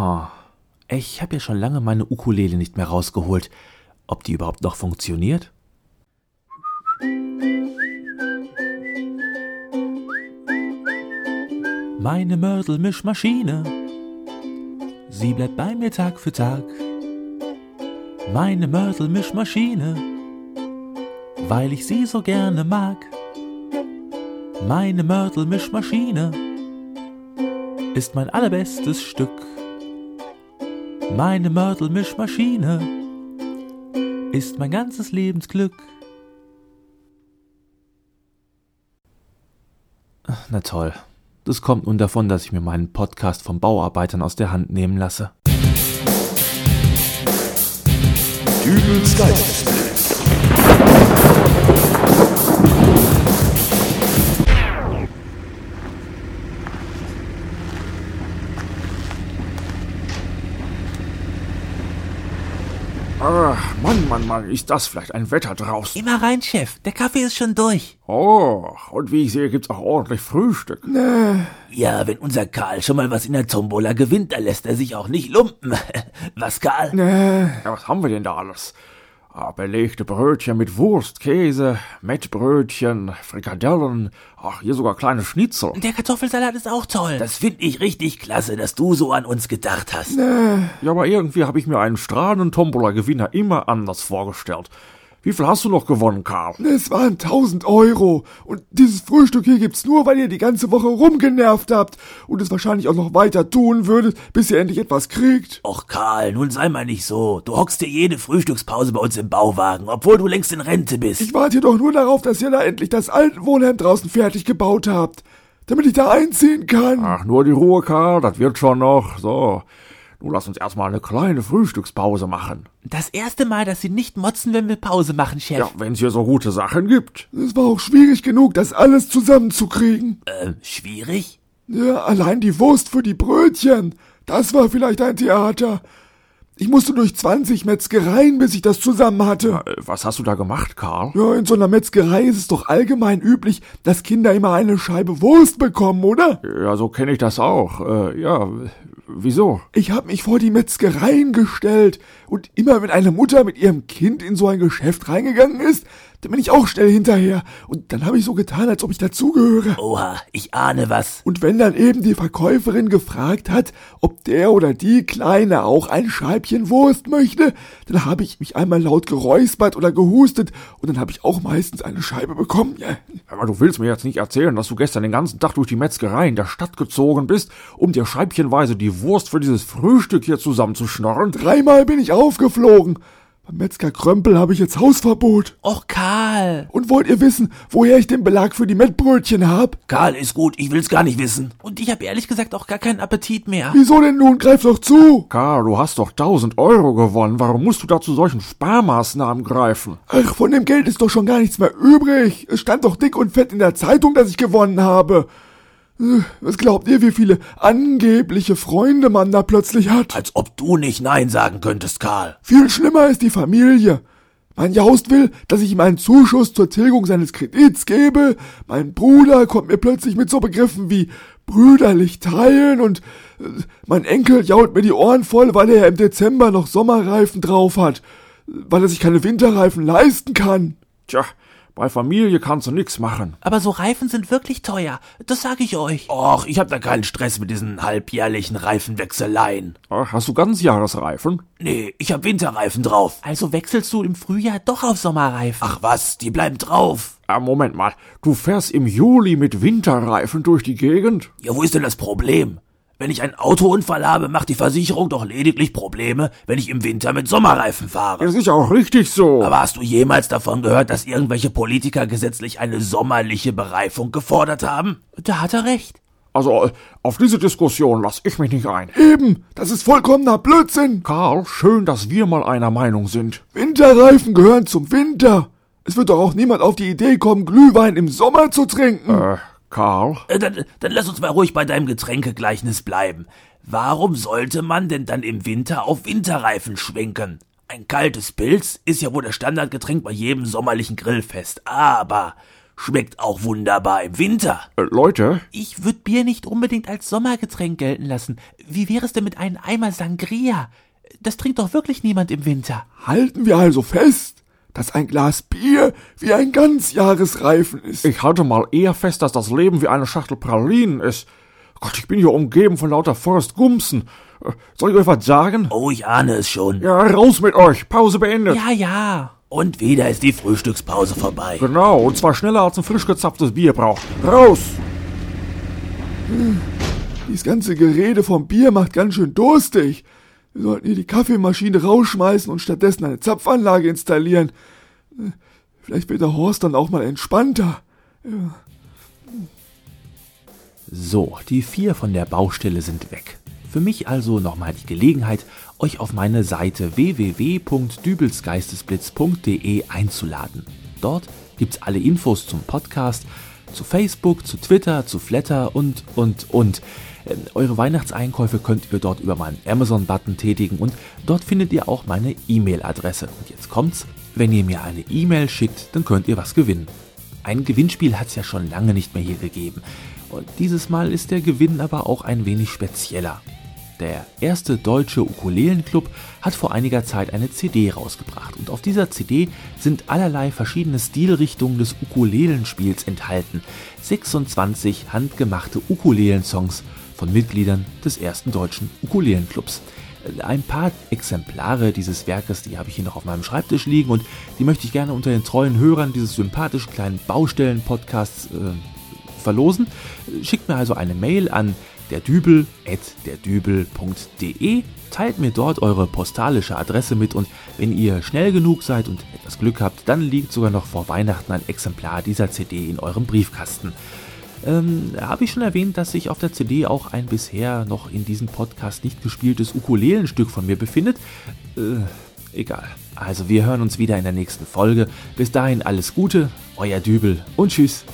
Ha. Ich habe ja schon lange meine Ukulele nicht mehr rausgeholt. Ob die überhaupt noch funktioniert? Meine Mörtelmischmaschine, sie bleibt bei mir Tag für Tag. Meine Mörtelmischmaschine, weil ich sie so gerne mag. Meine Mörtelmischmaschine ist mein allerbestes Stück. Meine Mörtelmischmaschine ist mein ganzes Lebensglück. Na toll. Das kommt nun davon, dass ich mir meinen Podcast vom Bauarbeitern aus der Hand nehmen lasse. Dübels Geistesblitz. Mann, Mann, Mann, ist das vielleicht ein Wetter draußen? Immer rein, Chef. Der Kaffee ist schon durch. Oh, und wie ich sehe, gibt's auch ordentlich Frühstück. Ja, wenn unser Karl schon mal was in der Tombola gewinnt, dann lässt er sich auch nicht lumpen. Was, Karl? Ja, was haben wir denn da alles? Ah, belegte Brötchen mit Wurst, Käse, Mettbrötchen, Frikadellen, ach, hier sogar kleine Schnitzel. Der Kartoffelsalat ist auch toll. Das finde ich richtig klasse, dass du so an uns gedacht hast. Ja, aber irgendwie habe ich mir einen strahlenden Tombola-Gewinner immer anders vorgestellt. Wie viel hast du noch gewonnen, Karl? Es waren 1000 Euro. Und dieses Frühstück hier gibt's nur, weil ihr die ganze Woche rumgenervt habt und es wahrscheinlich auch noch weiter tun würdet, bis ihr endlich etwas kriegt. Och, Karl, nun sei mal nicht so. Du hockst dir jede Frühstückspause bei uns im Bauwagen, obwohl du längst in Rente bist. Ich warte doch nur darauf, dass ihr da endlich das Altenwohnheim draußen fertig gebaut habt, damit ich da einziehen kann. Ach, nur die Ruhe, Karl, das wird schon noch. So, nun lass uns erstmal eine kleine Frühstückspause machen. Das erste Mal, dass Sie nicht motzen, wenn wir Pause machen, Chef. Ja, wenn's hier so gute Sachen gibt. Es war auch schwierig genug, das alles zusammenzukriegen. Äh, schwierig? Ja, allein die Wurst für die Brötchen. Das war vielleicht ein Theater. Ich musste durch 20 Metzgereien, bis ich das zusammen hatte. Äh, Was hast du da gemacht, Karl? Ja, in so einer Metzgerei ist es doch allgemein üblich, dass Kinder immer eine Scheibe Wurst bekommen, oder? Ja, so kenne ich das auch. Äh, ja, wieso? Ich hab mich vor die Metzgereien gestellt und immer wenn eine Mutter mit ihrem Kind in so ein Geschäft reingegangen ist, dann bin ich auch schnell hinterher und dann habe ich so getan, als ob ich dazugehöre. Oha, ich ahne was. Und wenn dann eben die Verkäuferin gefragt hat, ob der oder die Kleine auch ein Scheibchen Wurst möchte, dann habe ich mich einmal laut geräuspert oder gehustet und dann habe ich auch meistens eine Scheibe bekommen. Ja. Aber du willst mir jetzt nicht erzählen, dass du gestern den ganzen Tag durch die Metzgerei in der Stadt gezogen bist, um dir scheibchenweise die Wurst für dieses Frühstück hier zusammenzuschnorren? Dreimal bin ich aufgeflogen. Beim Metzger Krömpel habe ich jetzt Hausverbot. Och, Karl. Und wollt ihr wissen, woher ich den Belag für die Mettbrötchen hab? Karl, ist gut, ich will's gar nicht wissen. Und ich habe ehrlich gesagt auch gar keinen Appetit mehr. Wieso denn nun? Greif doch zu! Karl, du hast doch 1000 Euro gewonnen. Warum musst du da zu solchen Sparmaßnahmen greifen? Ach, von dem Geld ist doch schon gar nichts mehr übrig. Es stand doch dick und fett in der Zeitung, dass ich gewonnen habe. Was glaubt ihr, wie viele angebliche Freunde man da plötzlich hat? Als ob du nicht Nein sagen könntest, Karl. Viel schlimmer ist die Familie. Mein Jaust will, dass ich ihm einen Zuschuss zur Tilgung seines Kredits gebe. Mein Bruder kommt mir plötzlich mit so Begriffen wie brüderlich teilen und äh, mein Enkel jault mir die Ohren voll, weil er im Dezember noch Sommerreifen drauf hat, weil er sich keine Winterreifen leisten kann. Tja, bei Familie kannst du nix machen. Aber so Reifen sind wirklich teuer. Das sage ich euch. Och, ich hab da keinen Stress mit diesen halbjährlichen Reifenwechseleien. Ach, hast du Ganzjahresreifen? Nee, ich hab Winterreifen drauf. Also wechselst du im Frühjahr doch auf Sommerreifen. Ach was, die bleiben drauf. Ah, Moment mal. Du fährst im Juli mit Winterreifen durch die Gegend? Ja, wo ist denn das Problem? Wenn ich einen Autounfall habe, macht die Versicherung doch lediglich Probleme, wenn ich im Winter mit Sommerreifen fahre. Das ist ja auch richtig so. Aber hast du jemals davon gehört, dass irgendwelche Politiker gesetzlich eine sommerliche Bereifung gefordert haben? Da hat er recht. Also, äh, auf diese Diskussion lass ich mich nicht ein. Eben, das ist vollkommener Blödsinn. Karl, schön, dass wir mal einer Meinung sind. Winterreifen gehören zum Winter. Es wird doch auch niemand auf die Idee kommen, Glühwein im Sommer zu trinken. Äh, Karl? Äh, dann, dann lass uns mal ruhig bei deinem Getränkegleichnis bleiben. Warum sollte man denn dann im Winter auf Winterreifen schwenken? Ein kaltes Pilz ist ja wohl das Standardgetränk bei jedem sommerlichen Grillfest. Aber schmeckt auch wunderbar im Winter. Äh, Leute, Ich würde Bier nicht unbedingt als Sommergetränk gelten lassen. Wie wäre es denn mit einem Eimer Sangria? Das trinkt doch wirklich niemand im Winter. Halten wir also fest, dass ein Glas Bier wie ein Ganzjahresreifen ist. ich halte mal eher fest, dass das Leben wie eine Schachtel Pralinen ist. Gott, ich bin hier umgeben von lauter Forrest Gumpsen. Äh, Soll ich euch was sagen? Oh, ich ahne es schon. Ja, raus mit euch. Pause beendet. Ja, ja. Und wieder ist die Frühstückspause vorbei. Genau, und zwar schneller als ein frisch gezapftes Bier braucht. Raus! Dieses ganze Gerede vom Bier macht ganz schön durstig. Wir sollten hier die Kaffeemaschine rausschmeißen und stattdessen eine Zapfanlage installieren. Vielleicht wird der Horst dann auch mal entspannter. So, die vier von der Baustelle sind weg. Für mich also nochmal die Gelegenheit, euch auf meine Seite www.dübelsgeistesblitz.de einzuladen. Dort gibt's alle Infos zum Podcast, zu Facebook, zu Twitter, zu Flatter und, und, und. Ähm, Eure Weihnachtseinkäufe könnt ihr dort über meinen Amazon-Button tätigen und dort findet ihr auch meine E-Mail-Adresse. Und jetzt kommt's, wenn ihr mir eine E-Mail schickt, dann könnt ihr was gewinnen. Ein Gewinnspiel hat's ja schon lange nicht mehr hier gegeben. Und dieses Mal ist der Gewinn aber auch ein wenig spezieller. Der erste deutsche Ukulelenclub hat vor einiger Zeit eine CD rausgebracht und auf dieser CD sind allerlei verschiedene Stilrichtungen des Ukulelenspiels enthalten. 26 handgemachte Ukulelensongs von Mitgliedern des ersten deutschen Ukulelenclubs. Ein paar Exemplare dieses Werkes, die habe ich hier noch auf meinem Schreibtisch liegen und die möchte ich gerne unter den treuen Hörern dieses sympathischen kleinen Baustellen-Podcasts äh, verlosen. Schickt mir also eine Mail an derdübel.derdübel.de, teilt mir dort eure postalische Adresse mit und wenn ihr schnell genug seid und etwas Glück habt, dann liegt sogar noch vor Weihnachten ein Exemplar dieser CD in eurem Briefkasten. Ähm, Habe ich schon erwähnt, dass sich auf der CD auch ein bisher noch in diesem Podcast nicht gespieltes Ukulelenstück von mir befindet? Äh, egal. Also wir hören uns wieder in der nächsten Folge. Bis dahin alles Gute, euer Dübel und tschüss.